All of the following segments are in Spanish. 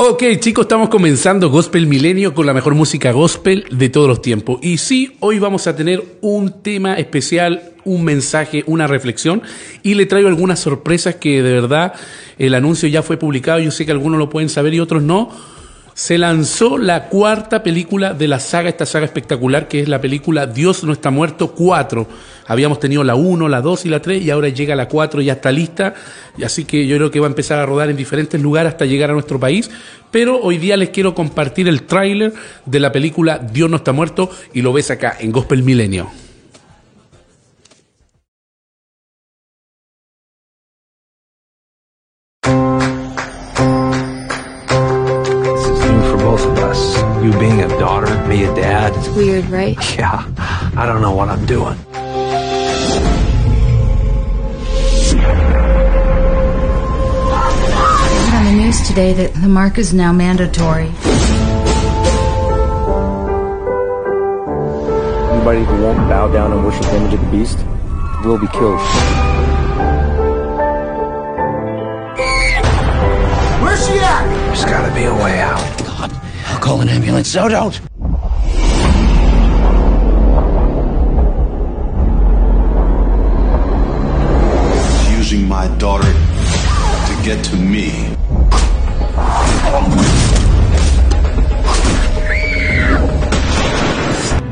Ok, chicos, estamos comenzando Gospel Milenio con la mejor música gospel de todos los tiempos. Y sí, hoy vamos a tener un tema especial, un mensaje, una reflexión. Y le traigo algunas sorpresas que de verdad el anuncio ya fue publicado. Yo sé que algunos lo pueden saber y otros no se lanzó la cuarta película de la saga, esta saga espectacular que es la película Dios no está muerto 4. Habíamos tenido la 1, la 2 y la 3 y ahora llega la 4, ya está lista. Y así que yo creo que va a empezar a rodar en diferentes lugares hasta llegar a nuestro país. Pero hoy día les quiero compartir el tráiler de la película Dios no está muerto y lo ves acá en Gospel Milenio. Dad. It's weird, right? Yeah, I don't know what I'm doing. I on the news today that the mark is now mandatory. Anybody who won't bow down and worship the image of the beast will be killed. Where's she at? There's gotta be a way out. God, I'll call an ambulance. No, don't. Using my daughter to get to me.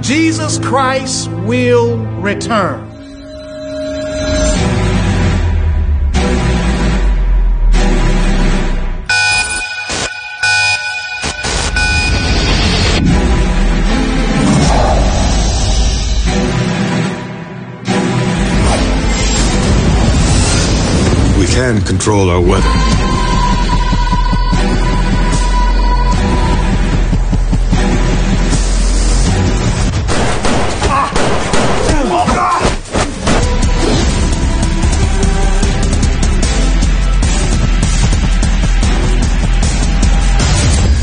Jesus Christ will return. Can control our weather.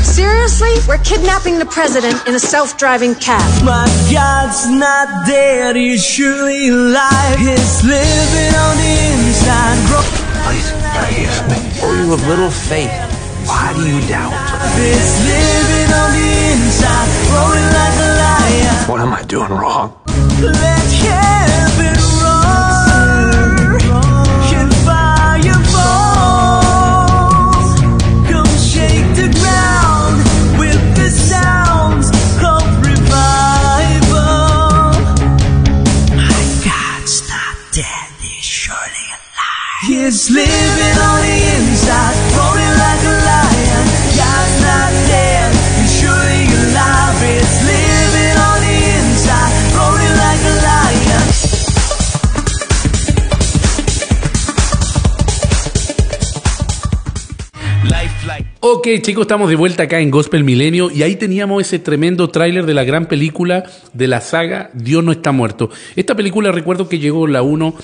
Seriously? We're kidnapping the president in a self-driving cab. My God's not dead, he's surely alive. He's living on the inside prayest thing. O oh, you of little faith, why do you doubt? Inside, like what am I doing wrong? Ok chicos, estamos de vuelta acá en Gospel Milenio y ahí teníamos ese tremendo tráiler de la gran película de la saga Dios no está muerto. Esta película recuerdo que llegó la 1,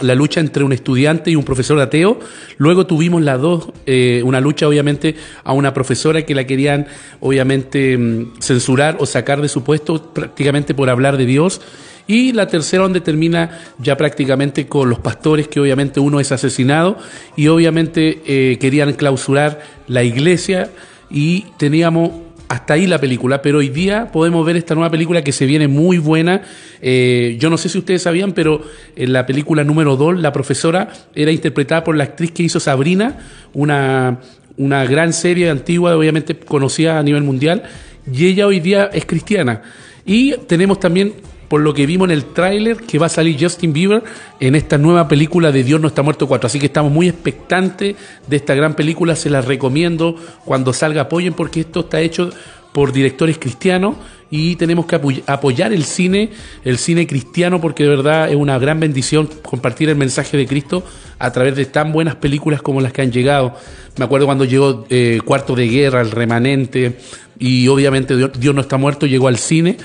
la lucha entre un estudiante y un profesor ateo. Luego tuvimos la 2, eh, una lucha obviamente a una profesora que la querían obviamente mm, censurar o sacar de su puesto prácticamente por hablar de Dios. Y la tercera donde termina ya prácticamente con los pastores, que obviamente uno es asesinado y obviamente eh, querían clausurar la iglesia y teníamos hasta ahí la película, pero hoy día podemos ver esta nueva película que se viene muy buena. Eh, yo no sé si ustedes sabían, pero en la película número 2, la profesora era interpretada por la actriz que hizo Sabrina, una, una gran serie antigua, obviamente conocida a nivel mundial, y ella hoy día es cristiana. Y tenemos también por lo que vimos en el tráiler, que va a salir Justin Bieber en esta nueva película de Dios no está muerto 4. Así que estamos muy expectantes de esta gran película, se la recomiendo cuando salga apoyen porque esto está hecho por directores cristianos y tenemos que apoyar el cine, el cine cristiano, porque de verdad es una gran bendición compartir el mensaje de Cristo a través de tan buenas películas como las que han llegado. Me acuerdo cuando llegó eh, Cuarto de Guerra, El Remanente, y obviamente Dios no está muerto, llegó al cine.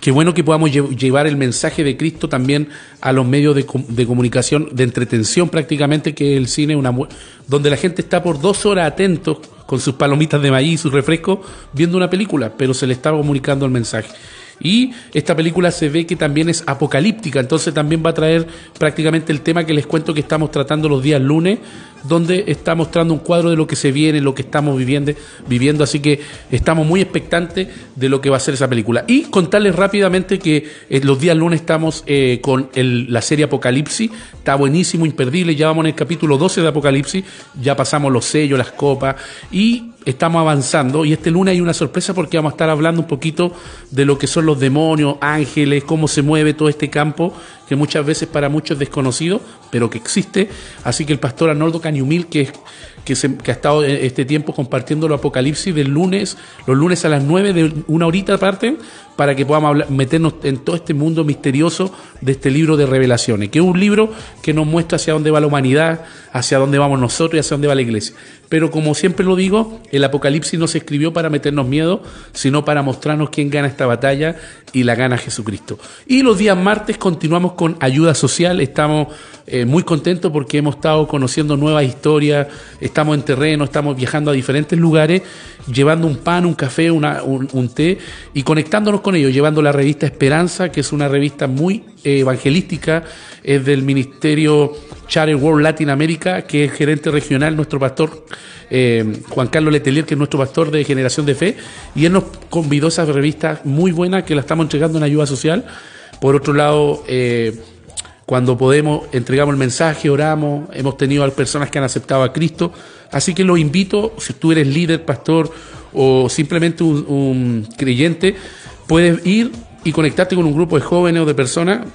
Qué bueno que podamos llevar el mensaje de Cristo también a los medios de, comunicación, de entretención prácticamente, que es el cine, una, donde la gente está por dos horas atentos con sus palomitas de maíz y sus refrescos viendo una película, pero se le está comunicando el mensaje. Y esta película se ve que también es apocalíptica, entonces también va a traer prácticamente el tema que les cuento que estamos tratando los días lunes, donde está mostrando un cuadro de lo que se viene, lo que estamos viviendo, viviendo. Así que estamos muy expectantes de lo que va a ser esa película. Y contarles rápidamente que eh, los días lunes estamos eh, con el- la serie Apocalipsis, está buenísimo, imperdible, ya vamos en el capítulo 12 de Apocalipsis, ya pasamos los sellos, las copas. Y estamos avanzando. Y este lunes hay una sorpresa porque vamos a estar hablando un poquito de lo que son los demonios, ángeles, cómo se mueve todo este campo que muchas veces para muchos es desconocido, pero que existe. Así que el pastor Arnoldo Cañumil, que, es- que, se- ha estado eh, este tiempo compartiendo lo Apocalipsis del lunes, los lunes a las 9 de una horita aparte, para que podamos meternos en todo este mundo misterioso de este libro de revelaciones, que es un libro que nos muestra hacia dónde va la humanidad, hacia dónde vamos nosotros y hacia dónde va la iglesia. Pero como siempre lo digo, el Apocalipsis no se escribió para meternos miedo, sino para mostrarnos quién gana esta batalla y la gana Jesucristo. Y los días martes continuamos con ayuda social, estamos eh, muy contentos porque hemos estado conociendo nuevas historias, estamos en terreno, estamos viajando a diferentes lugares, llevando un pan, un café, una- un, té y conectándonos con ellos, llevando la revista Esperanza, que es una revista muy eh, evangelística, es del Ministerio Charter World Latinoamérica, que es gerente regional, nuestro pastor eh, Juan Carlos Letelier, que es nuestro pastor de Generación de Fe, y él nos convidó a esa revista muy buena que la estamos entregando en ayuda social. Por otro lado, eh, cuando podemos, entregamos el mensaje, oramos, hemos tenido a personas que han aceptado a Cristo. Así que los invito, si tú eres líder, pastor o simplemente un, un creyente, puedes ir y conectarte con un grupo de jóvenes o de personas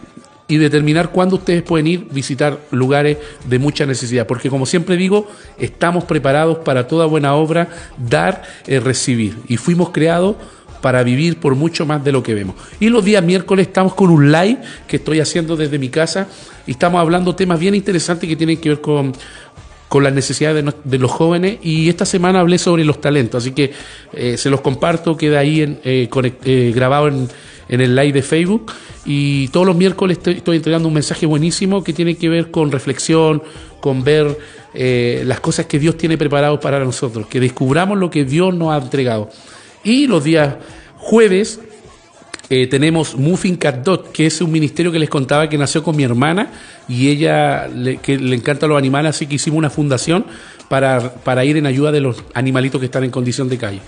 y determinar cuándo ustedes pueden ir visitar lugares de mucha necesidad. Porque como siempre digo, estamos preparados para toda buena obra, dar, eh, recibir. Y fuimos creados para vivir por mucho más de lo que vemos. Y los días miércoles estamos con un live que estoy haciendo desde mi casa y estamos hablando temas bien interesantes que tienen que ver con, con las necesidades de, los jóvenes y esta semana hablé sobre los talentos, así que eh, se los comparto, queda ahí en, eh, eh, grabado en, en el live de Facebook y todos los miércoles estoy, estoy entregando un mensaje buenísimo que tiene que ver con reflexión, con ver las cosas que Dios tiene preparado para nosotros, que descubramos lo que Dios nos ha entregado. Y los días jueves eh, tenemos Muffin Cat Dot, que es un ministerio que les contaba que nació con mi hermana y ella le, que le encanta los animales, así que hicimos una fundación para, para ir en ayuda de los animalitos que están en condición de calle.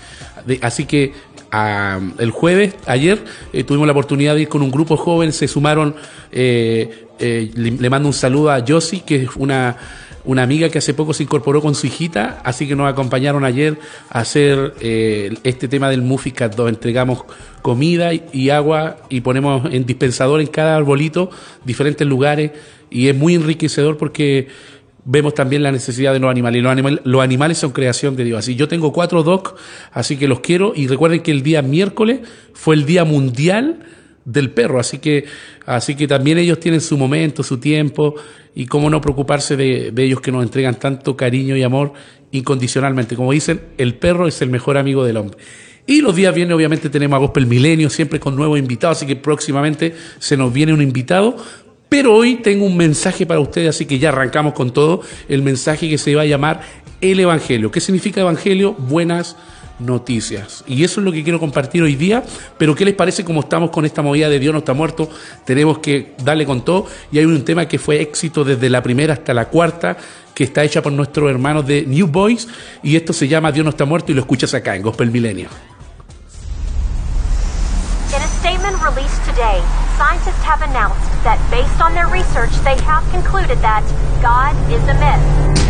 Así que el jueves, ayer, eh, tuvimos la oportunidad de ir con un grupo joven, se sumaron, eh, eh, le, le mando un saludo a Josie, que es una una amiga que hace poco se incorporó con su hijita, así que nos acompañaron ayer a hacer eh, este tema del Muficat, donde entregamos comida y, agua y ponemos en dispensador en cada arbolito diferentes lugares y es muy enriquecedor porque vemos también la necesidad de los animales. Los, animal- los animales son creación de Dios. Así yo tengo cuatro docs, así que los quiero y recuerden que el día miércoles fue el día mundial del perro, así que, así que también ellos tienen su momento, su tiempo, y cómo no preocuparse de, ellos que nos entregan tanto cariño y amor incondicionalmente. Como dicen, el perro es el mejor amigo del hombre. Y los días viernes, obviamente, tenemos a Gospel Milenio, siempre con nuevos invitados, así que próximamente se nos viene un invitado. Pero hoy tengo un mensaje para ustedes, así que ya arrancamos con todo. El mensaje que se va a llamar el Evangelio. ¿Qué significa Evangelio? Buenas noticias. Y eso es lo que quiero compartir hoy día. Pero ¿qué les parece como estamos con esta movida de Dios no está muerto? Tenemos que darle con todo. Y hay un tema que fue éxito desde la primera hasta la cuarta, que está hecha por nuestros hermanos de New Boys. Y esto se llama Dios no está muerto y lo escuchas acá en Gospel Milenio. Scientists have announced that based on their research, they have concluded that God is a.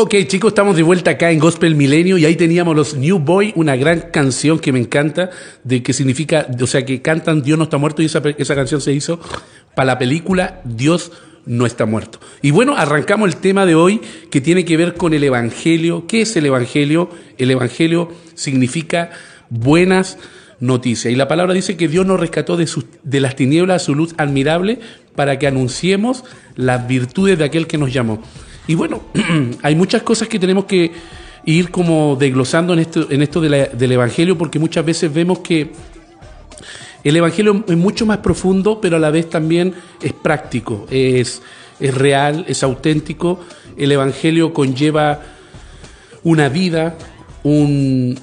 Ok, chicos, estamos de vuelta acá en Gospel Milenio y ahí teníamos los New Boy, una gran canción que me encanta, de que significa, o sea, que cantan Dios no está muerto y esa, esa canción se hizo para la película Dios no está muerto. Y bueno, arrancamos el tema de hoy que tiene que ver con el Evangelio. ¿Qué es el Evangelio? El Evangelio significa buenas noticias. Y la palabra dice que Dios nos rescató de, sus, de las tinieblas su luz admirable para que anunciemos las virtudes de aquel que nos llamó. Y bueno, hay muchas cosas que tenemos que ir como desglosando en esto, en esto del Evangelio, porque muchas veces vemos que el Evangelio es mucho más profundo, pero a la vez también es práctico, es, es real, es auténtico. El Evangelio conlleva una vida, un,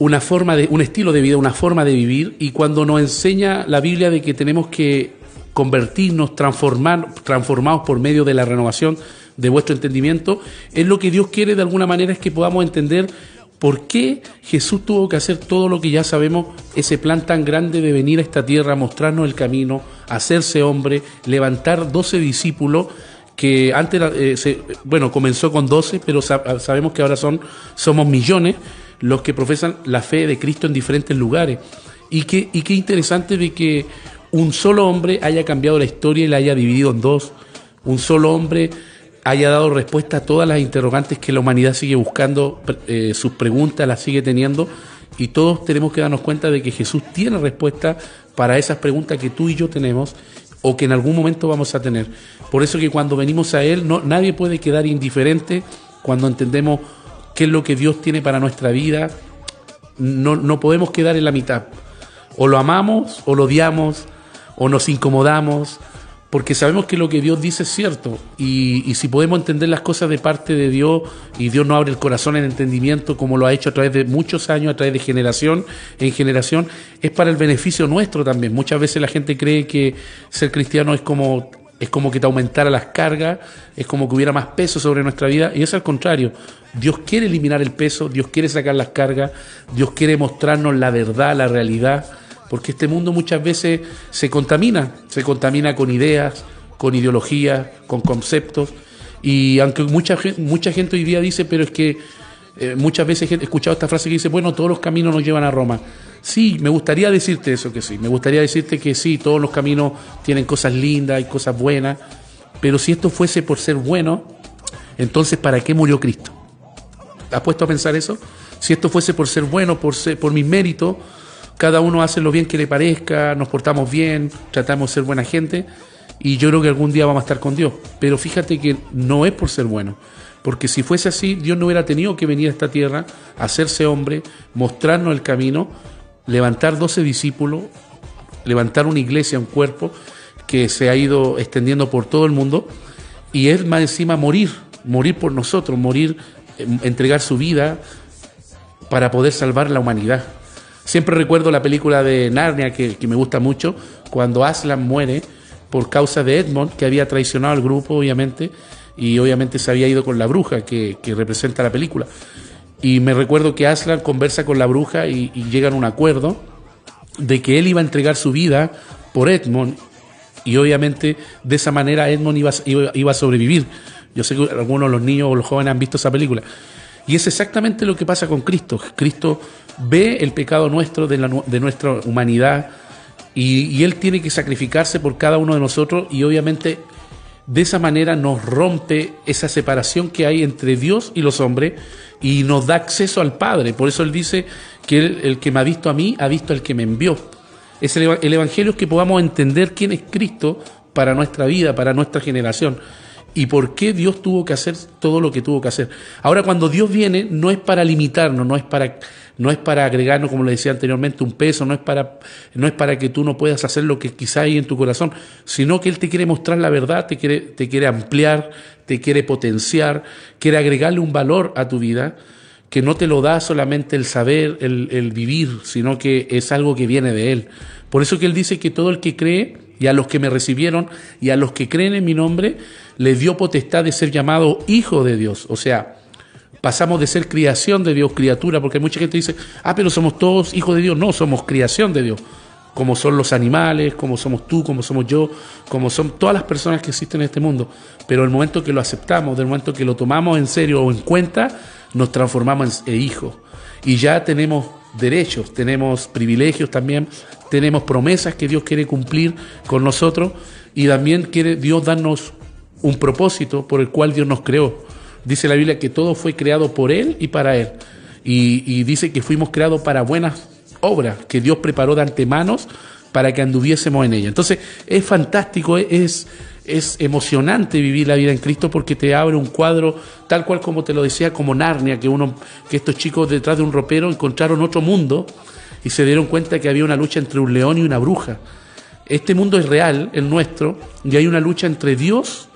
una forma de, un estilo de vida, una forma de vivir, y cuando nos enseña la Biblia de que tenemos que convertirnos, transformar, transformados por medio de la renovación de vuestro entendimiento, es lo que Dios quiere de alguna manera es que podamos entender por qué Jesús tuvo que hacer todo lo que ya sabemos, ese plan tan grande de venir a esta tierra, mostrarnos el camino, hacerse hombre, levantar doce discípulos que antes, eh, se, bueno, comenzó con doce, pero sabemos que ahora son, somos millones los que profesan la fe de Cristo en diferentes lugares. Y y qué interesante de que un solo hombre haya cambiado la historia y la haya dividido en dos. Un solo hombre haya dado respuesta a todas las interrogantes que la humanidad sigue buscando, eh, sus preguntas las sigue teniendo, y todos tenemos que darnos cuenta de que Jesús tiene respuesta para esas preguntas que tú y yo tenemos o que en algún momento vamos a tener. Por eso que cuando venimos a Él, no, nadie puede quedar indiferente cuando entendemos qué es lo que Dios tiene para nuestra vida. No, no podemos quedar en la mitad. O lo amamos, o lo odiamos, o nos incomodamos, porque sabemos que lo que Dios dice es cierto y, y, si podemos entender las cosas de parte de Dios y Dios no abre el corazón en entendimiento como lo ha hecho a través de muchos años, a través de generación en generación, es para el beneficio nuestro también. Muchas veces la gente cree que ser cristiano es como es como que te aumentara las cargas, es como que hubiera más peso sobre nuestra vida y es al contrario. Dios quiere eliminar el peso, Dios quiere sacar las cargas, Dios quiere mostrarnos la verdad, la realidad porque este mundo muchas veces se contamina, se contamina con ideas, con ideologías, con conceptos, y aunque mucha, mucha gente hoy día dice, pero es que eh, muchas veces he escuchado esta frase que dice, bueno, todos los caminos nos llevan a Roma. Sí, me gustaría decirte eso que sí, me gustaría decirte que sí, todos los caminos tienen cosas lindas y cosas buenas, pero si esto fuese por ser bueno, entonces ¿para qué murió Cristo? ¿Has puesto a pensar eso? Si esto fuese por ser bueno, por, ser, por mis méritos, cada uno hace lo bien que le parezca, nos portamos bien, tratamos de ser buena gente y yo creo que algún día vamos a estar con Dios. Pero fíjate que no es por ser bueno, porque si fuese así, Dios no hubiera tenido que venir a esta tierra, hacerse hombre, mostrarnos el camino, levantar doce discípulos, levantar una iglesia, un cuerpo que se ha ido extendiendo por todo el mundo y él más encima morir, morir por nosotros, morir, entregar su vida para poder salvar la humanidad. Siempre recuerdo la película de Narnia, que, me gusta mucho, cuando Aslan muere por causa de Edmond, que había traicionado al grupo, obviamente, y obviamente se había ido con la bruja que, representa la película. Y me recuerdo que Aslan conversa con la bruja y, llegan a un acuerdo de que él iba a entregar su vida por Edmond y obviamente de esa manera Edmond iba, iba, a sobrevivir. Yo sé que algunos de los niños o los jóvenes han visto esa película. Y es exactamente lo que pasa con Cristo. Cristo ve el pecado nuestro, de, la, de nuestra humanidad, y, Él tiene que sacrificarse por cada uno de nosotros y obviamente de esa manera nos rompe esa separación que hay entre Dios y los hombres y nos da acceso al Padre. Por eso Él dice que el que me ha visto a mí ha visto al que me envió. Es el, el Evangelio es que podamos entender quién es Cristo para nuestra vida, para nuestra generación y por qué Dios tuvo que hacer todo lo que tuvo que hacer. Ahora, cuando Dios viene, no es para limitarnos, no es para no es para agregarnos, como le decía anteriormente, un peso, no es para, no es para que tú no puedas hacer lo que quizá hay en tu corazón, sino que Él te quiere mostrar la verdad, te quiere, te quiere ampliar, te quiere potenciar, quiere agregarle un valor a tu vida que no te lo da solamente el saber, el, el vivir, sino que es algo que viene de Él. Por eso que Él dice que todo el que cree, y a los que me recibieron, y a los que creen en mi nombre, les dio potestad de ser llamado hijo de Dios. O sea, pasamos de ser creación de Dios, criatura, porque mucha gente dice, ah, pero somos todos hijos de Dios. No, somos creación de Dios. como son los animales, como somos tú, como somos yo, como son todas las personas que existen en este mundo. Pero el momento que lo aceptamos, del momento que lo tomamos en serio o en cuenta, nos transformamos en hijos. Y ya tenemos derechos, tenemos privilegios también, tenemos promesas que Dios quiere cumplir con nosotros y también quiere Dios darnos un propósito por el cual Dios nos creó. Dice la Biblia que todo fue creado por Él y para Él. Y, y dice que fuimos creados para buenas obra que Dios preparó de antemano para que anduviésemos en ella. Entonces es fantástico, es, es emocionante vivir la vida en Cristo porque te abre un cuadro tal cual como te lo decía, como Narnia, que, uno, que estos chicos detrás de un ropero encontraron otro mundo y se dieron cuenta que había una lucha entre un león y una bruja. Este mundo es real, el nuestro, y hay una lucha entre Dios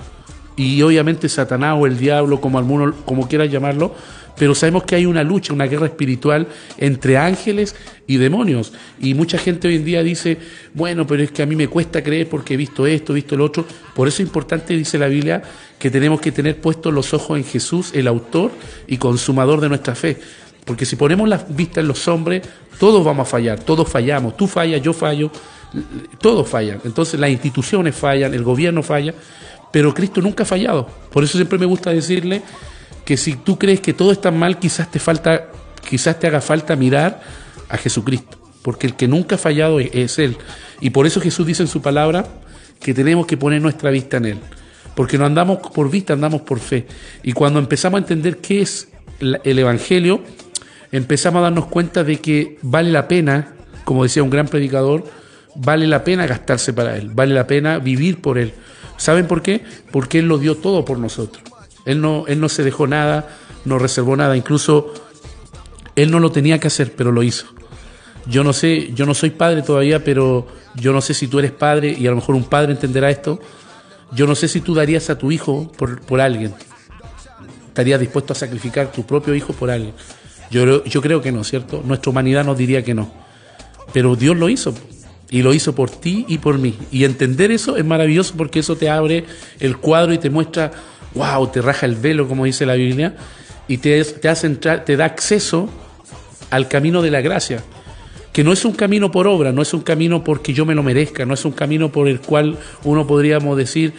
y obviamente Satanás o el diablo, como alguno, como quieras llamarlo, pero sabemos que hay una lucha, una guerra espiritual entre ángeles y demonios. Y mucha gente hoy en día dice, bueno, pero es que a mí me cuesta creer porque he visto esto, he visto lo otro. Por eso es importante, dice la Biblia, que tenemos que tener puestos los ojos en Jesús, el autor y consumador de nuestra fe. Porque si ponemos la vista en los hombres, todos vamos a fallar, todos fallamos. Tú fallas, yo fallo, todos fallan. Entonces las instituciones fallan, el gobierno falla, pero Cristo nunca ha fallado. Por eso siempre me gusta decirle que si tú crees que todo está mal, quizás te falta, quizás te haga falta mirar a Jesucristo, porque el que nunca ha fallado es, Él. Y por eso Jesús dice en su palabra que tenemos que poner nuestra vista en Él, porque no andamos por vista, andamos por fe. Y cuando empezamos a entender qué es el Evangelio, empezamos a darnos cuenta de que vale la pena, como decía un gran predicador, vale la pena gastarse para Él, vale la pena vivir por Él. ¿Saben por qué? Porque Él lo dio todo por nosotros. Él no, él no se dejó nada, no reservó nada, incluso él no lo tenía que hacer, pero lo hizo. Yo no sé, yo no soy padre todavía, pero yo no sé si tú eres padre y a lo mejor un padre entenderá esto. Yo no sé si tú darías a tu hijo por, por alguien. ¿Estarías dispuesto a sacrificar tu propio hijo por alguien? Yo, yo creo que no, ¿cierto? Nuestra humanidad nos diría que no. Pero Dios lo hizo. Y lo hizo por ti y por mí. Y entender eso es maravilloso porque eso te abre el cuadro y te muestra wow, te raja el velo, como dice la Biblia, y te, hace entrar, te da acceso al camino de la gracia, que no es un camino por obra, no es un camino porque yo me lo merezca, no es un camino por el cual uno podríamos decir,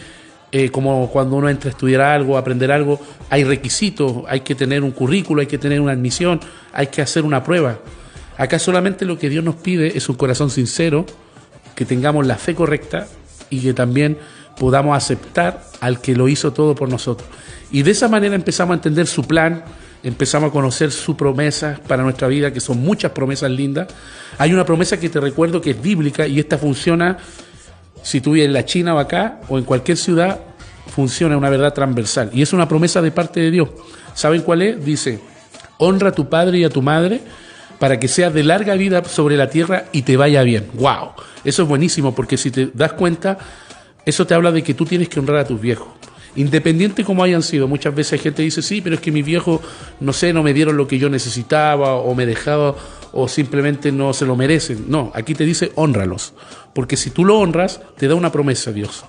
eh, como cuando uno entra a estudiar algo, a aprender algo, hay requisitos, hay que tener un currículo, hay que tener una admisión, hay que hacer una prueba. Acá solamente lo que Dios nos pide es un corazón sincero, que tengamos la fe correcta y que también podamos aceptar al que lo hizo todo por nosotros. Y de esa manera empezamos a entender su plan, empezamos a conocer su promesa para nuestra vida, que son muchas promesas lindas. Hay una promesa que te recuerdo que es bíblica y esta funciona, si tú vives en la China o acá, o en cualquier ciudad, funciona una verdad transversal. Y es una promesa de parte de Dios. ¿Saben cuál es? Dice, honra a tu padre y a tu madre para que seas de larga vida sobre la tierra y te vaya bien. ¡Wow! Eso es buenísimo porque si te das cuenta, eso te habla de que tú tienes que honrar a tus viejos. Independiente como hayan sido, muchas veces gente dice, sí, pero es que mis viejos, no sé, no me dieron lo que yo necesitaba o me dejaba o simplemente no se lo merecen. No, aquí te dice, honralos. Porque si tú lo honras, te da una promesa Dios.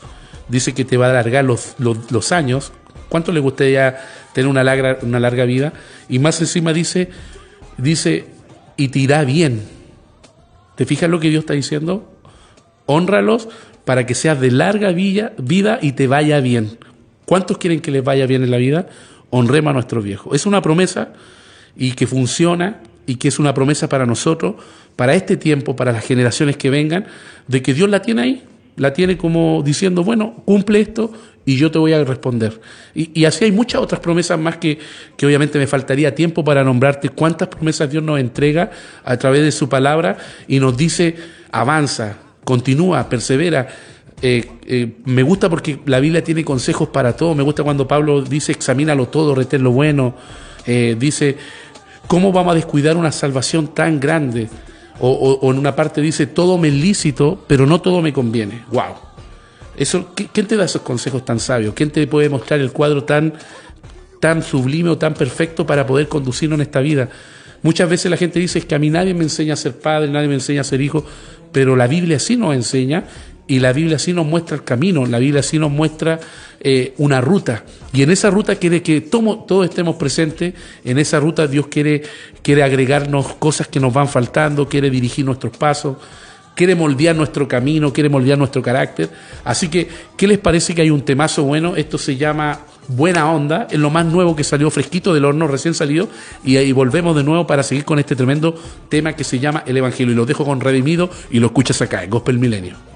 Dice que te va a alargar los, los, años. ¿Cuánto le gustaría tener una larga, una larga vida? Y más encima dice, dice, y te irá bien. ¿Te fijas lo que Dios está diciendo? Honralos para que seas de larga vida y te vaya bien. ¿Cuántos quieren que les vaya bien en la vida? Honremos a nuestros viejos. Es una promesa y que funciona y que es una promesa para nosotros, para este tiempo, para las generaciones que vengan, de que Dios la tiene ahí, la tiene como diciendo, bueno, cumple esto y yo te voy a responder. Y, así hay muchas otras promesas más que, que obviamente me faltaría tiempo para nombrarte cuántas promesas Dios nos entrega a través de su palabra y nos dice, avanza, continúa, persevera. Eh, eh, me gusta porque la Biblia tiene consejos para todo. Me gusta cuando Pablo dice examínalo todo, retén lo bueno. Eh, dice, ¿cómo vamos a descuidar una salvación tan grande? O, en una parte dice, todo me es lícito, pero no todo me conviene. ¡Wow! Eso, ¿Quién te da esos consejos tan sabios? ¿Quién te puede mostrar el cuadro tan, tan sublime o tan perfecto para poder conducirnos en esta vida? Muchas veces la gente dice que a mí nadie me enseña a ser padre, nadie me enseña a ser hijo pero la Biblia sí nos enseña y la Biblia sí nos muestra el camino, la Biblia sí nos muestra eh, una ruta. Y en esa ruta quiere que todos estemos presentes, en esa ruta Dios quiere, quiere agregarnos cosas que nos van faltando, quiere dirigir nuestros pasos, quiere moldear nuestro camino, quiere moldear nuestro carácter. Así que, ¿qué les parece que hay un temazo bueno? Esto se llama Buena Onda, es lo más nuevo que salió fresquito del horno, recién salido, y ahí volvemos de nuevo para seguir con este tremendo tema que se llama El Evangelio. Y lo dejo con Redimido y lo escuchas acá, en Gospel Milenio.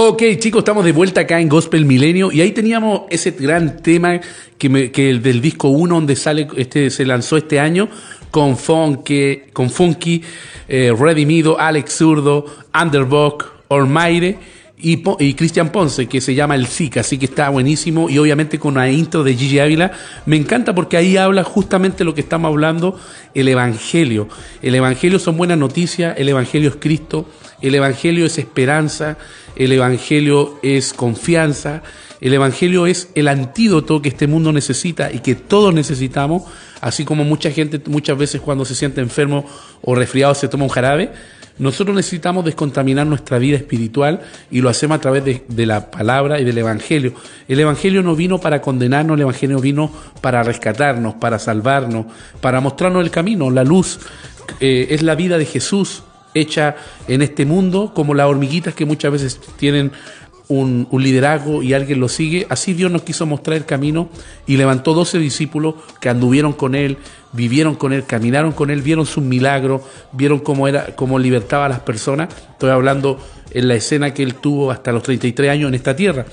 Ok, chicos, estamos de vuelta acá en Gospel Milenio y ahí teníamos ese gran tema que, me- que el del disco 1 donde sale este se lanzó este año con Funky, con Funky, eh, Redimido, Alex Zurdo, Underbock, Ormaire y, Cristian Ponce, que se llama El Zika, así que está buenísimo y obviamente con una intro de Gigi Ávila. Me encanta porque ahí habla justamente lo que estamos hablando, el Evangelio. El Evangelio son buenas noticias, el Evangelio es Cristo, el Evangelio es esperanza, el Evangelio es confianza, el Evangelio es el antídoto que este mundo necesita y que todos necesitamos, así como mucha gente muchas veces cuando se siente enfermo o resfriado se toma un jarabe. Nosotros necesitamos descontaminar nuestra vida espiritual y lo hacemos a través de, la palabra y del Evangelio. El Evangelio no vino para condenarnos, el Evangelio vino para rescatarnos, para salvarnos, para mostrarnos el camino, la luz. eh, es la vida de Jesús hecha en este mundo, como las hormiguitas que muchas veces tienen un, liderazgo y alguien lo sigue. Así Dios nos quiso mostrar el camino y levantó 12 discípulos que anduvieron con Él, vivieron con Él, caminaron con Él, vieron sus milagros, vieron cómo, era, cómo libertaba a las personas. Estoy hablando en la escena que Él tuvo hasta los 33 años en esta tierra.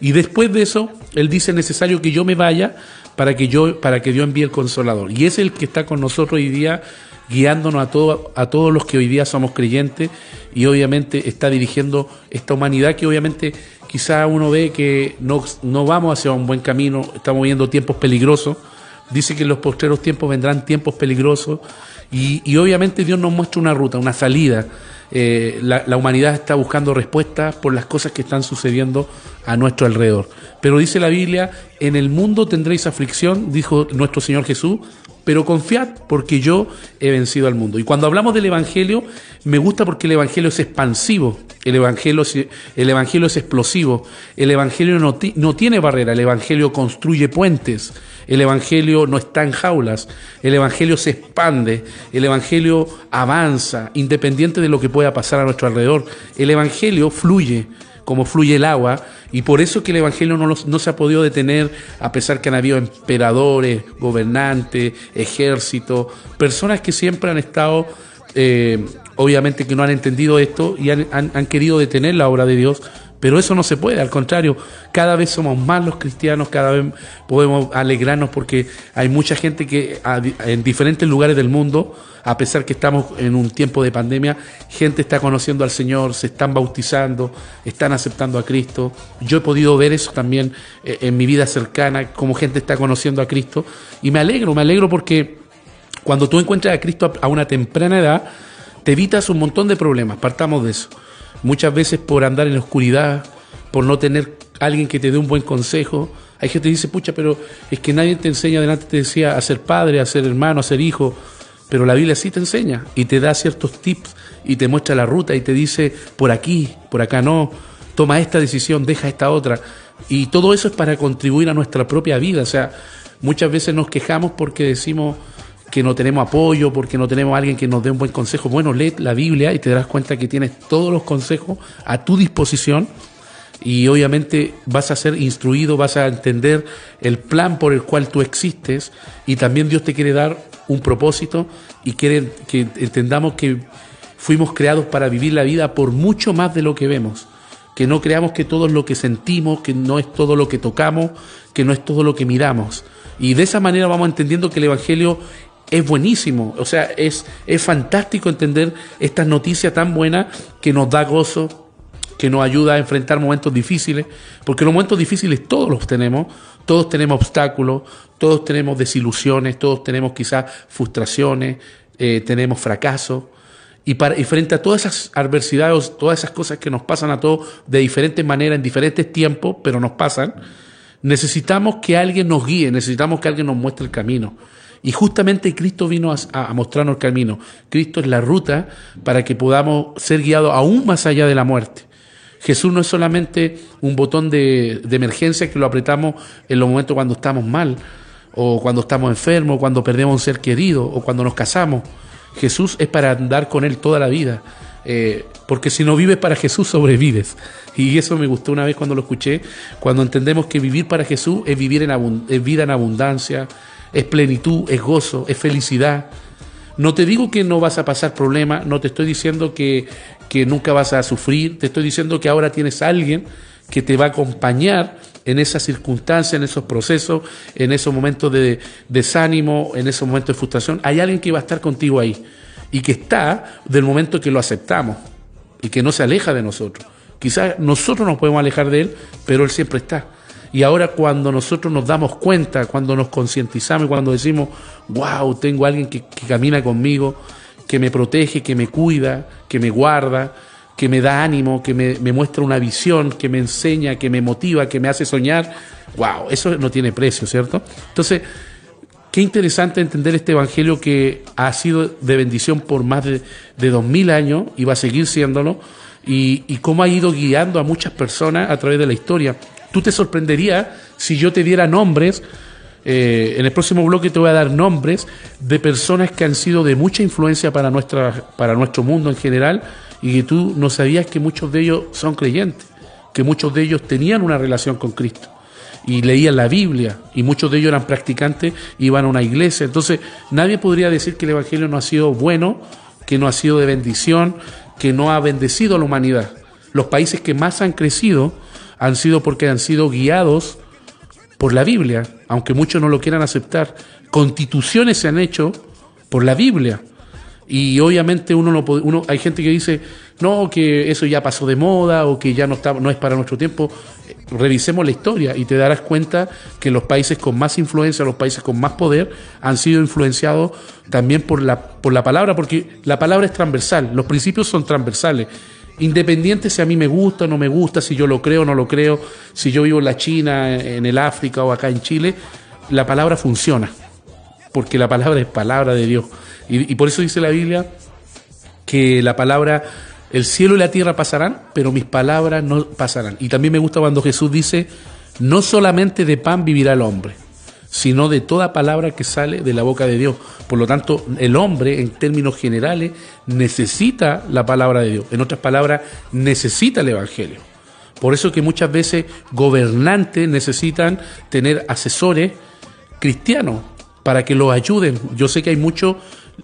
Y después de eso, Él dice, es necesario que yo me vaya para que, yo, para que Dios envíe el consolador. Y es el que está con nosotros hoy día guiándonos a, todo, a todos los que hoy día somos creyentes y obviamente está dirigiendo esta humanidad que obviamente quizá uno ve que no, no vamos hacia un buen camino, estamos viendo tiempos peligrosos, dice que en los postreros tiempos vendrán tiempos peligrosos y, y obviamente Dios nos muestra una ruta, una salida. Eh, la, la humanidad está buscando respuestas por las cosas que están sucediendo a nuestro alrededor. Pero dice la Biblia, en el mundo tendréis aflicción, dijo nuestro Señor Jesús, pero confiad porque yo he vencido al mundo. Y cuando hablamos del Evangelio, me gusta porque el Evangelio es expansivo, el Evangelio, es- el evangelio es explosivo, el Evangelio no, no tiene barrera, el Evangelio construye puentes, el Evangelio no está en jaulas, el Evangelio se expande, el Evangelio avanza, independiente de lo que pueda pasar a nuestro alrededor. El Evangelio fluye como fluye el agua, y por eso que el Evangelio no, los- no se ha podido detener, a pesar que han habido emperadores, gobernantes, ejércitos, personas que siempre han estado, eh, obviamente que no han entendido esto y han, han- han querido detener la obra de Dios, pero eso no se puede, al contrario, cada vez somos más los cristianos, cada vez podemos alegrarnos porque hay mucha gente que en diferentes lugares del mundo, a pesar que estamos en un tiempo de pandemia, gente está conociendo al Señor, se están bautizando, están aceptando a Cristo. Yo he podido ver eso también eh, en mi vida cercana, como gente está conociendo a Cristo. Y me alegro, me alegro porque cuando tú encuentras a Cristo a una temprana edad, te evitas un montón de problemas, partamos de eso. Muchas veces por andar en la oscuridad, por no tener alguien que te dé un buen consejo. Hay gente que dice, pucha, pero es que nadie te enseña, adelante te decía, a ser padre, a ser hermano, a ser hijo. Pero la Biblia sí te enseña y te da ciertos tips y te muestra la ruta y te dice, por aquí, por acá no, toma esta decisión, deja esta otra. Y todo eso es para contribuir a nuestra propia vida. O sea, muchas veces nos quejamos porque decimos que no tenemos apoyo, porque no tenemos a alguien que nos dé un buen consejo. Bueno, lee la Biblia y te darás cuenta que tienes todos los consejos a tu disposición y obviamente vas a ser instruido, vas a entender el plan por el cual tú existes y también Dios te quiere dar un propósito y quiere que entendamos que fuimos creados para vivir la vida por mucho más de lo que vemos. Que no creamos que todo es lo que sentimos, que no es todo lo que tocamos, que no es todo lo que miramos. Y de esa manera vamos entendiendo que el Evangelio es buenísimo. O sea, es, es fantástico entender estas noticias tan buenas que nos da gozo, que nos ayuda a enfrentar momentos difíciles, porque los momentos difíciles todos los tenemos, todos tenemos obstáculos, todos tenemos desilusiones, todos tenemos quizás frustraciones, eh, tenemos fracasos, y, para, y frente a todas esas adversidades, todas esas cosas que nos pasan a todos de diferentes maneras, en diferentes tiempos, pero nos pasan, necesitamos que alguien nos guíe, necesitamos que alguien nos muestre el camino. Y justamente Cristo vino a, mostrarnos el camino. Cristo es la ruta para que podamos ser guiados aún más allá de la muerte. Jesús no es solamente un botón de, emergencia que lo apretamos en los momentos cuando estamos mal, o cuando estamos enfermos, cuando perdemos un ser querido, o cuando nos casamos. Jesús es para andar con Él toda la vida. Eh, porque si no vives para Jesús, sobrevives. Y eso me gustó una vez cuando lo escuché, cuando entendemos que vivir para Jesús es vivir en es vida en abundancia, es plenitud, es gozo, es felicidad. No te digo que no vas a pasar problemas, no te estoy diciendo que, que nunca vas a sufrir, te estoy diciendo que ahora tienes a alguien que te va a acompañar en esas circunstancias, en esos procesos, en esos momentos de desánimo, en esos momentos de frustración. Hay alguien que va a estar contigo ahí y que está del momento que lo aceptamos y que no se aleja de nosotros. Quizás nosotros nos podemos alejar de él, pero él siempre está. Y ahora cuando nosotros nos damos cuenta, cuando nos concientizamos, cuando decimos, wow, tengo alguien que, camina conmigo, que me protege, que me cuida, que me guarda, que me da ánimo, que me, muestra una visión, que me enseña, que me motiva, que me hace soñar. ¡Wow! Eso no tiene precio, ¿cierto? Entonces, qué interesante entender este evangelio que ha sido de bendición por más de, de dos mil años y va a seguir siéndolo, y, y cómo ha ido guiando a muchas personas a través de la historia. Tú te sorprenderías si yo te diera nombres. Eh, en el próximo bloque te voy a dar nombres de personas que han sido de mucha influencia para, nuestra, para nuestro mundo en general y que tú no sabías que muchos de ellos son creyentes, que muchos de ellos tenían una relación con Cristo y leían la Biblia y muchos de ellos eran practicantes, iban a una iglesia. Entonces nadie podría decir que el Evangelio no ha sido bueno, que no ha sido de bendición, que no ha bendecido a la humanidad. Los países que más han crecido han sido porque han sido guiados por la Biblia, aunque muchos no lo quieran aceptar. Constituciones se han hecho por la Biblia. Y obviamente uno no puede, uno hay gente que dice, "No, que eso ya pasó de moda o que ya no está no es para nuestro tiempo." Revisemos la historia y te darás cuenta que los países con más influencia, los países con más poder han sido influenciados también por la por la palabra, porque la palabra es transversal, los principios son transversales. Independiente si a mí me gusta o no me gusta, si yo lo creo o no lo creo, si yo vivo en la China, en el África o acá en Chile, la palabra funciona, porque la palabra es palabra de Dios. Y, y, por eso dice la Biblia que la palabra, el cielo y la tierra pasarán, pero mis palabras no pasarán. Y también me gusta cuando Jesús dice, no solamente de pan vivirá el hombre, sino de toda palabra que sale de la boca de Dios. Por lo tanto, el hombre, en términos generales, necesita la palabra de Dios. En otras palabras, necesita el Evangelio. Por eso que muchas veces gobernantes necesitan tener asesores cristianos para que los ayuden. Yo sé que hay muchos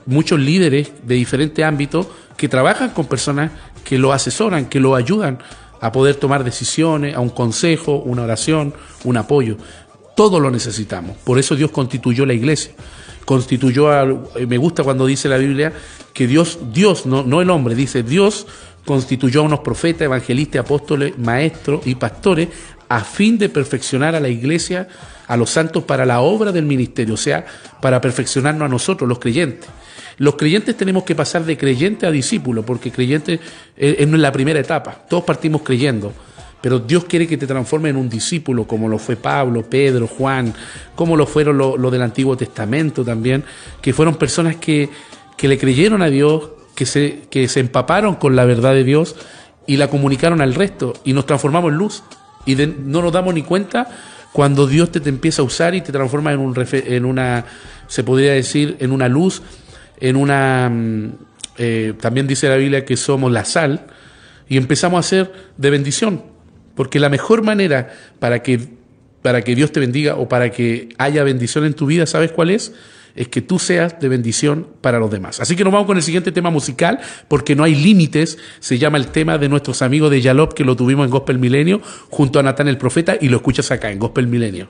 muchos líderes de diferentes ámbitos que trabajan con personas que lo asesoran, que lo ayudan a poder tomar decisiones, a un consejo, una oración, un apoyo. Todo lo necesitamos. Por eso Dios constituyó la iglesia. Constituyó a, me gusta cuando dice la Biblia que Dios, Dios, no, no el hombre, dice Dios constituyó a unos profetas, evangelistas, apóstoles, maestros y pastores a fin de perfeccionar a la iglesia, a los santos para la obra del ministerio, o sea, para perfeccionarnos a nosotros, los creyentes. Los creyentes tenemos que pasar de creyente a discípulo, porque creyente es, es la primera etapa. Todos partimos creyendo, pero Dios quiere que te transformes en un discípulo, como lo fue Pablo, Pedro, Juan, como lo fueron los lo del Antiguo Testamento también, que fueron personas que, que le creyeron a Dios, que se, que se empaparon con la verdad de Dios y la comunicaron al resto, y nos transformamos en luz. Y no nos damos ni cuenta cuando Dios te, te, empieza a usar y te transforma en, un, en una, se podría decir, en una luz, en una, eh, también dice la Biblia que somos la sal, y empezamos a ser de bendición, porque la mejor manera para que, para que Dios te bendiga o para que haya bendición en tu vida, ¿sabes cuál es? es que tú seas de bendición para los demás. Así que nos vamos con el siguiente tema musical, porque no hay límites, se llama el tema de nuestros amigos de Yalop, que lo tuvimos en Gospel Milenio, junto a Natán el Profeta, y lo escuchas acá en Gospel Milenio.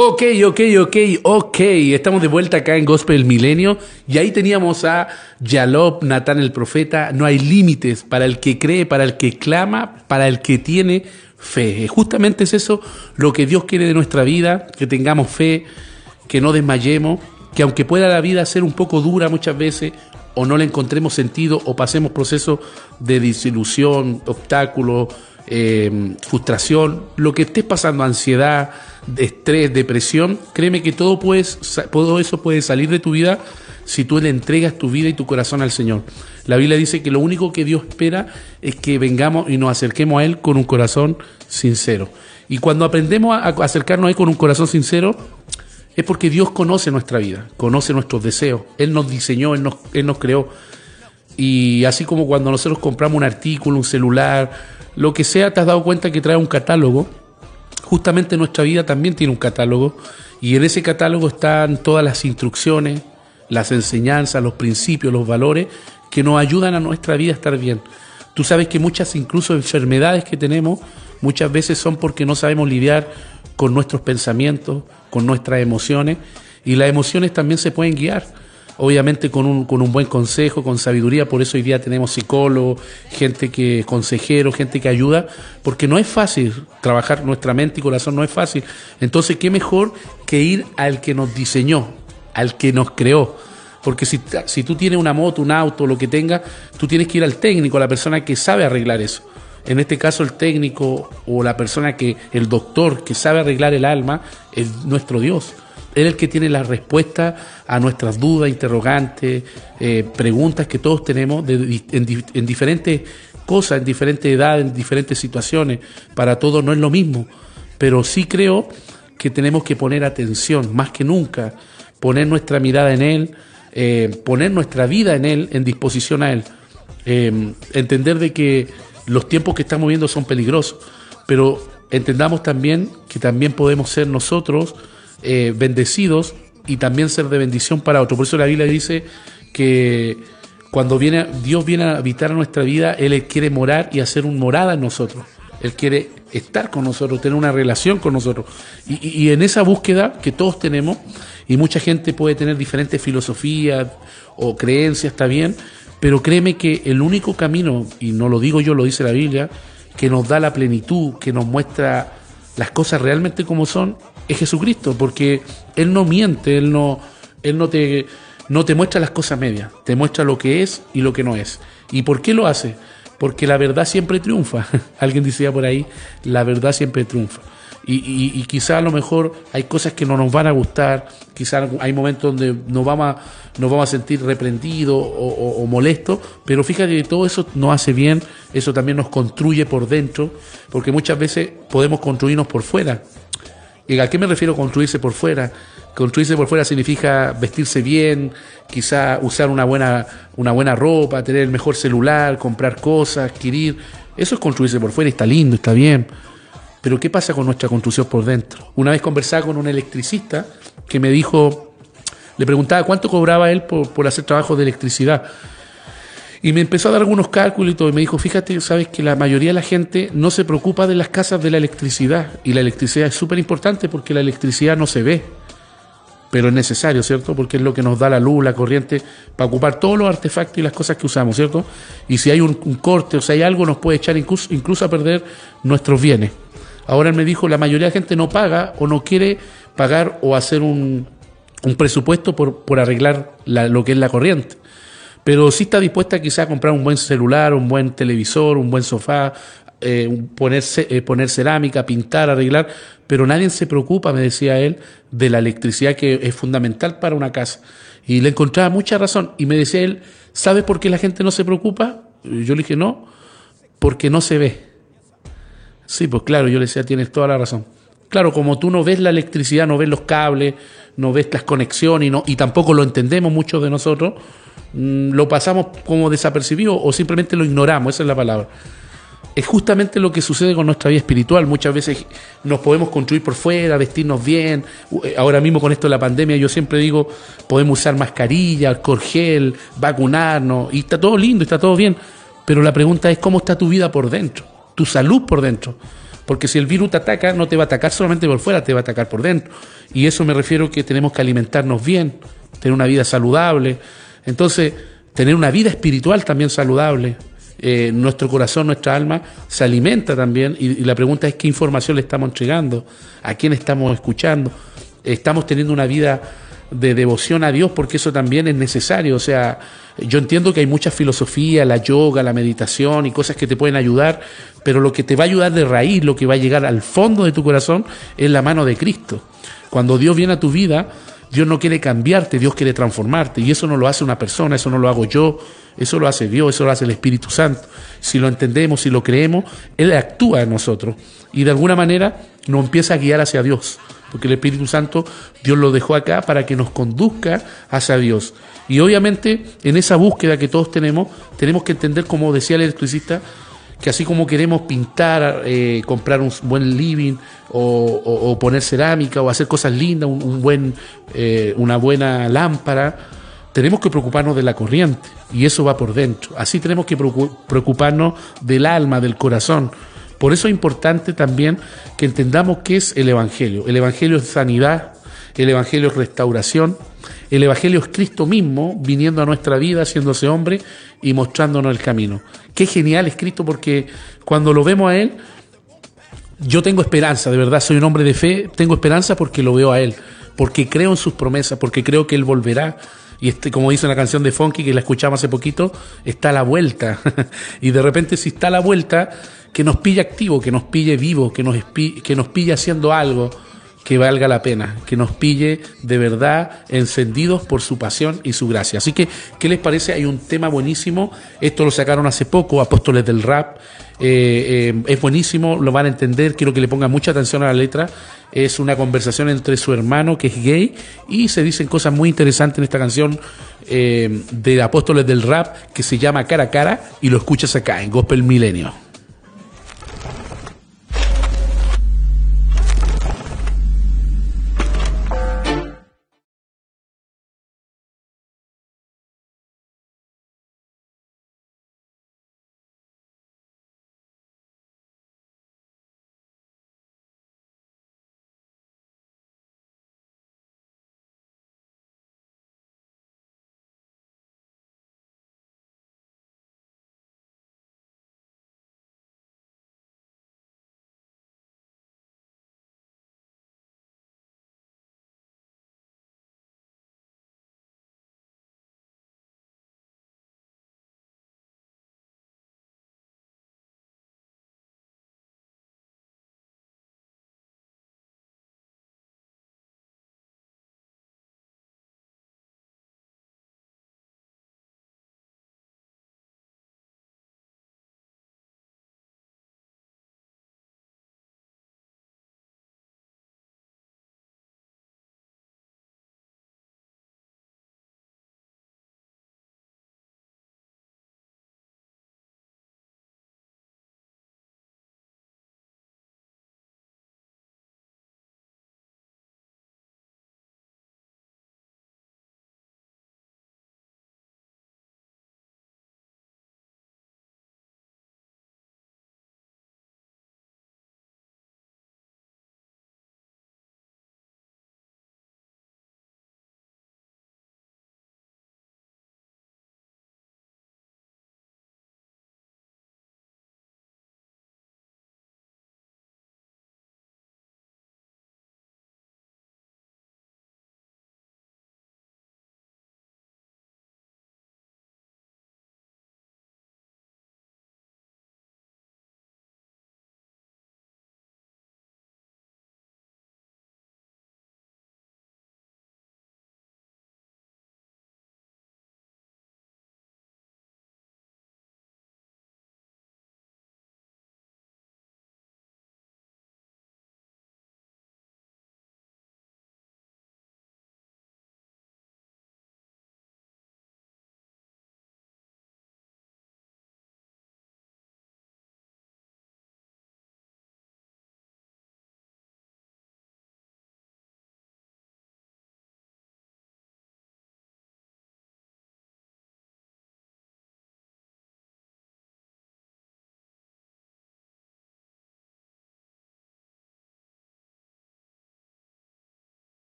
Ok, ok, ok, ok. Estamos de vuelta acá en Gospel Milenio. Y ahí teníamos a Yalob, Natán el profeta. No hay límites para el que cree, para el que clama, para el que tiene fe. Justamente es eso lo que Dios quiere de nuestra vida, que tengamos fe, que no desmayemos, que aunque pueda la vida ser un poco dura muchas veces, o no le encontremos sentido, o pasemos procesos de desilusión, obstáculos, eh, frustración, lo que estés pasando, ansiedad, estrés, depresión, créeme que todo, puedes, todo eso puede salir de tu vida si tú le entregas tu vida y tu corazón al Señor. La Biblia dice que lo único que Dios espera es que vengamos y nos acerquemos a Él con un corazón sincero. Y cuando aprendemos a acercarnos a Él con un corazón sincero, es porque Dios conoce nuestra vida, conoce nuestros deseos. Él nos diseñó, Él nos, Él nos creó. Y así como cuando nosotros compramos un artículo, un celular, lo que sea, te has dado cuenta que trae un catálogo. Justamente nuestra vida también tiene un catálogo y en ese catálogo están todas las instrucciones, las enseñanzas, los principios, los valores que nos ayudan a nuestra vida a estar bien. Tú sabes que muchas incluso enfermedades que tenemos muchas veces son porque no sabemos lidiar con nuestros pensamientos, con nuestras emociones y las emociones también se pueden guiar obviamente con un, con un buen consejo, con sabiduría, por eso hoy día tenemos psicólogos, gente que, consejero, gente que ayuda, porque no es fácil trabajar nuestra mente y corazón, no es fácil. Entonces, ¿qué mejor que ir al que nos diseñó, al que nos creó? Porque si, si tú tienes una moto, un auto, lo que tengas, tú tienes que ir al técnico, a la persona que sabe arreglar eso. En este caso el técnico o la persona que, el doctor que sabe arreglar el alma, es nuestro Dios. Él es el que tiene la respuesta a nuestras dudas, interrogantes, eh, preguntas que todos tenemos en, diferentes cosas, en diferentes edades, en diferentes situaciones. Para todos no es lo mismo, pero sí creo que tenemos que poner atención, más que nunca, poner nuestra mirada en Él, eh, poner nuestra vida en Él, en disposición a Él. Eh, entender de que los tiempos que estamos viendo son peligrosos, pero entendamos también que también podemos ser nosotros eh, bendecidos y también ser de bendición para otros. Por eso la Biblia dice que cuando viene, Dios viene a habitar nuestra vida, Él quiere morar y hacer un morada en nosotros. Él quiere estar con nosotros, tener una relación con nosotros. Y, y, en esa búsqueda que todos tenemos, y mucha gente puede tener diferentes filosofías o creencias, está bien, pero créeme que el único camino, y no lo digo yo, lo dice la Biblia, que nos da la plenitud, que nos muestra las cosas realmente como son, es Jesucristo, porque Él no miente, Él no, él no, te, no te muestra las cosas medias, te muestra lo que es y lo que no es. ¿Y por qué lo hace? Porque la verdad siempre triunfa. Alguien decía por ahí, la verdad siempre triunfa. Y, y, quizá a lo mejor hay cosas que no nos van a gustar, quizá hay momentos donde nos vamos a, nos vamos a sentir reprendidos o, o molestos, pero fíjate que todo eso nos hace bien, eso también nos construye por dentro, porque muchas veces podemos construirnos por fuera, ¿Y a qué me refiero construirse por fuera? Construirse por fuera significa vestirse bien, quizá usar una buena, una buena ropa, tener el mejor celular, comprar cosas, adquirir. Eso es construirse por fuera, está lindo, está bien. Pero ¿qué pasa con nuestra construcción por dentro? Una vez conversaba con un electricista que me dijo, le preguntaba cuánto cobraba él por, por hacer trabajo de electricidad. Y me empezó a dar algunos cálculos y todo. Y me dijo, fíjate, sabes que la mayoría de la gente no se preocupa de las casas de la electricidad. Y la electricidad es súper importante porque la electricidad no se ve. Pero es necesario, ¿cierto? Porque es lo que nos da la luz, la corriente, para ocupar todos los artefactos y las cosas que usamos, ¿cierto? Y si hay un, corte o si hay algo, nos puede echar incluso, incluso a perder nuestros bienes. Ahora él me dijo, la mayoría de la gente no paga o no quiere pagar o hacer un, un presupuesto por, por arreglar lo que es la corriente pero sí está dispuesta quizá a comprar un buen celular, un buen televisor, un buen sofá, eh, eh, poner cerámica, pintar, arreglar, pero nadie se preocupa, me decía él, de la electricidad que es fundamental para una casa. Y le encontraba mucha razón. Y me decía él, ¿sabes por qué la gente no se preocupa? yo le dije, no, porque no se ve. Sí, pues claro, yo le decía, tienes toda la razón. Claro, como tú no ves la electricidad, no ves los cables, no ves las conexiones y, no, y tampoco lo entendemos muchos de nosotros, lo pasamos como desapercibido o simplemente lo ignoramos, esa es la palabra. Es justamente lo que sucede con nuestra vida espiritual. Muchas veces nos podemos construir por fuera, vestirnos bien. Eh, ahora mismo con esto de la pandemia, yo siempre digo, podemos usar mascarilla, alcohol gel, vacunarnos, y está todo lindo, está todo bien. Pero la pregunta es cómo está tu vida por dentro, tu salud por dentro. Porque si el virus te ataca, no te va a atacar solamente por fuera, te va a atacar por dentro. Y eso me refiero que tenemos que alimentarnos bien, tener una vida saludable. Entonces, tener una vida espiritual también saludable. Eh, nuestro corazón, nuestra alma se alimenta también. Y, y la pregunta es qué información le estamos entregando, a quién estamos escuchando. Estamos teniendo una vida de devoción a Dios porque eso también es necesario. O sea, yo entiendo que hay mucha filosofía, la yoga, la meditación y cosas que te pueden ayudar, pero lo que te va a ayudar de raíz, lo que va a llegar al fondo de tu corazón, es la mano de Cristo. Cuando Dios viene a tu vida, Dios no quiere cambiarte, Dios quiere transformarte. Y eso no lo hace una persona, eso no lo hago yo, eso lo hace Dios, eso lo hace el Espíritu Santo. Si lo entendemos, si lo creemos, Él actúa en nosotros. Y de alguna manera nos empieza a guiar hacia Dios porque el Espíritu Santo Dios lo dejó acá para que nos conduzca hacia Dios. Y obviamente en esa búsqueda que todos tenemos, tenemos que entender, como decía el electricista, que así como queremos pintar, eh, comprar un buen living o, poner cerámica o hacer cosas lindas, un, un buen, eh, una buena lámpara, tenemos que preocuparnos de la corriente y eso va por dentro. Así tenemos que preocuparnos del alma, del corazón. Por eso es importante también que entendamos qué es el Evangelio. El Evangelio es sanidad, el Evangelio es restauración, el Evangelio es Cristo mismo viniendo a nuestra vida, haciéndose hombre y mostrándonos el camino. Qué genial es Cristo porque cuando lo vemos a Él, yo tengo esperanza, de verdad, soy un hombre de fe, tengo esperanza porque lo veo a Él, porque creo en sus promesas, porque creo que Él volverá. Y este, como dice la canción de Funky, que la escuchamos hace poquito, está a la vuelta. y de repente si está a la vuelta, que nos pille activo, que nos pille vivo, que nos, que nos pille haciendo algo que valga la pena, que nos pille de verdad encendidos por su pasión y su gracia. Así que, ¿qué les parece? Hay un tema buenísimo, esto lo sacaron hace poco, Apóstoles del Rap, eh, eh, es buenísimo, lo van a entender, quiero que le pongan mucha atención a la letra, es una conversación entre su hermano que es gay y se dicen cosas muy interesantes en esta canción eh, de Apóstoles del Rap que se llama Cara a Cara y lo escuchas acá en Gospel Milenio.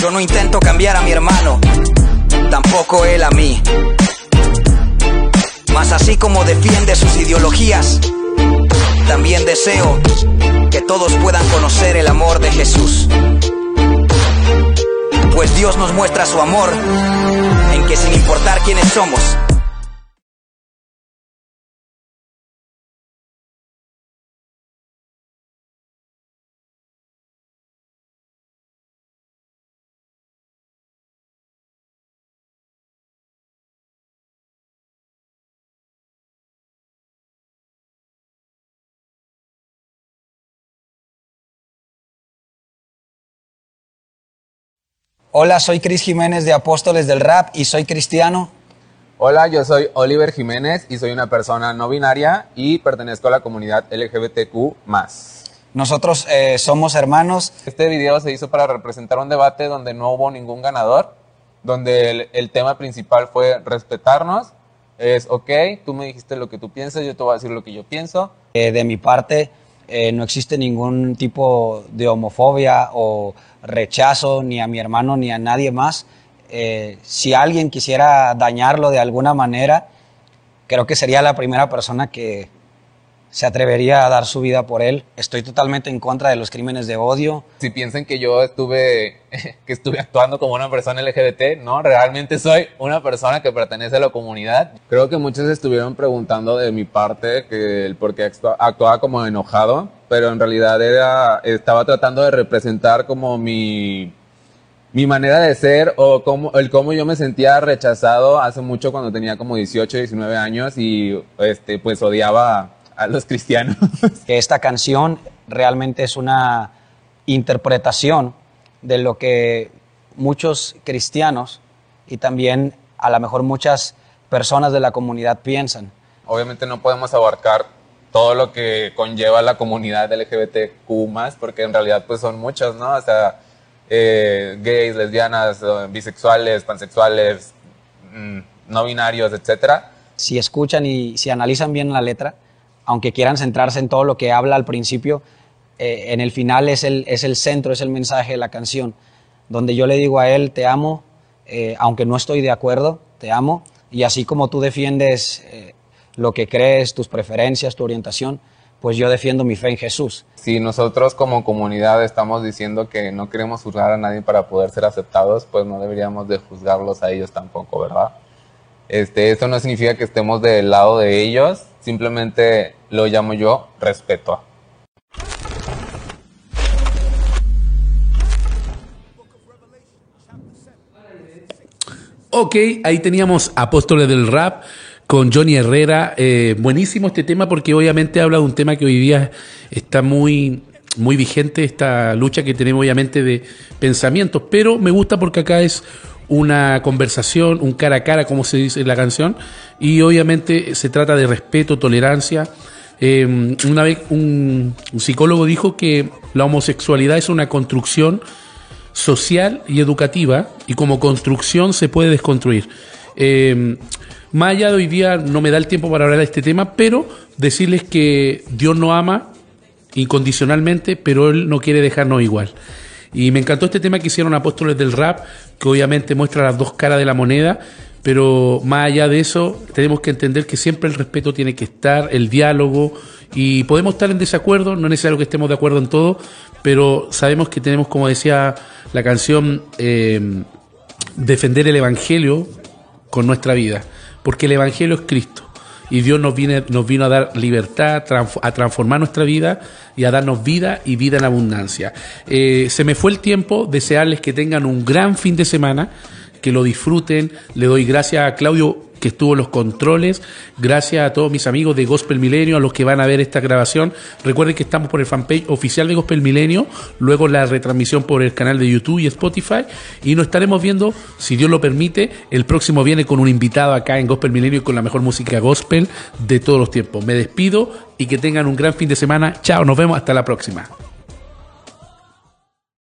Yo no intento cambiar a mi hermano, tampoco él a mí. Mas así como defiende sus ideologías, también deseo que todos puedan conocer el amor de Jesús. Pues Dios nos muestra su amor en que sin importar quiénes somos, Hola, soy Cris Jiménez de Apóstoles del Rap y soy cristiano. Hola, yo soy Oliver Jiménez y soy una persona no binaria y pertenezco a la comunidad LGBTQ. Nosotros eh, somos hermanos. Este video se hizo para representar un debate donde no hubo ningún ganador, donde el, el tema principal fue respetarnos. Es, ok, tú me dijiste lo que tú piensas, yo te voy a decir lo que yo pienso. Eh, de mi parte, eh, no existe ningún tipo de homofobia o rechazo ni a mi hermano ni a nadie más. Eh, si alguien quisiera dañarlo de alguna manera, creo que sería la primera persona que se atrevería a dar su vida por él. Estoy totalmente en contra de los crímenes de odio. Si piensan que yo estuve, que estuve actuando como una persona LGBT, no, realmente soy una persona que pertenece a la comunidad. Creo que muchos estuvieron preguntando de mi parte que el por qué actuaba como enojado, pero en realidad era, estaba tratando de representar como mi, mi manera de ser o como, el cómo yo me sentía rechazado hace mucho cuando tenía como 18, 19 años y este, pues odiaba a los cristianos. Que esta canción realmente es una interpretación de lo que muchos cristianos y también a lo mejor muchas personas de la comunidad piensan. Obviamente no podemos abarcar todo lo que conlleva la comunidad LGBTQ+, porque en realidad pues son muchos, ¿no? O sea, eh, gays, lesbianas, eh, bisexuales, pansexuales, mm, no binarios, etcétera. Si escuchan y si analizan bien la letra, aunque quieran centrarse en todo lo que habla al principio, eh, en el final es el, es el centro, es el mensaje de la canción, donde yo le digo a él, te amo, eh, aunque no estoy de acuerdo, te amo, y así como tú defiendes eh, lo que crees, tus preferencias, tu orientación, pues yo defiendo mi fe en Jesús. Si nosotros como comunidad estamos diciendo que no queremos juzgar a nadie para poder ser aceptados, pues no deberíamos de juzgarlos a ellos tampoco, ¿verdad? Este, esto no significa que estemos del lado de ellos, simplemente lo llamo yo respeto. Ok, ahí teníamos Apóstoles del Rap con Johnny Herrera. Eh, buenísimo este tema porque obviamente habla de un tema que hoy día está muy, muy vigente, esta lucha que tenemos obviamente de pensamientos, pero me gusta porque acá es una conversación, un cara a cara, como se dice en la canción, y obviamente se trata de respeto, tolerancia. Eh, una vez un, un, psicólogo dijo que la homosexualidad es una construcción social y educativa, y como construcción se puede desconstruir. Eh, más allá de hoy día no me da el tiempo para hablar de este tema, pero decirles que Dios no ama incondicionalmente, pero Él no quiere dejarnos igual. Y me encantó este tema que hicieron Apóstoles del Rap, que obviamente muestra las dos caras de la moneda, pero más allá de eso, tenemos que entender que siempre el respeto tiene que estar, el diálogo, y podemos estar en desacuerdo, no es necesario que estemos de acuerdo en todo, pero sabemos que tenemos, como decía la canción, eh, defender el Evangelio con nuestra vida, porque el Evangelio es Cristo y Dios nos, viene, nos vino a dar libertad, a transformar nuestra vida y a darnos vida y vida en abundancia. Eh, se me fue el tiempo, desearles que tengan un gran fin de semana, que lo disfruten. Le doy gracias a Claudio que estuvo los controles. Gracias a todos mis amigos de Gospel Milenio, a los que van a ver esta grabación. Recuerden que estamos por el fanpage oficial de Gospel Milenio, luego la retransmisión por el canal de YouTube y Spotify. Y nos estaremos viendo, si Dios lo permite, el próximo viene con un invitado acá en Gospel Milenio con la mejor música gospel de todos los tiempos. Me despido y que tengan un gran fin de semana. Chao, nos vemos hasta la próxima.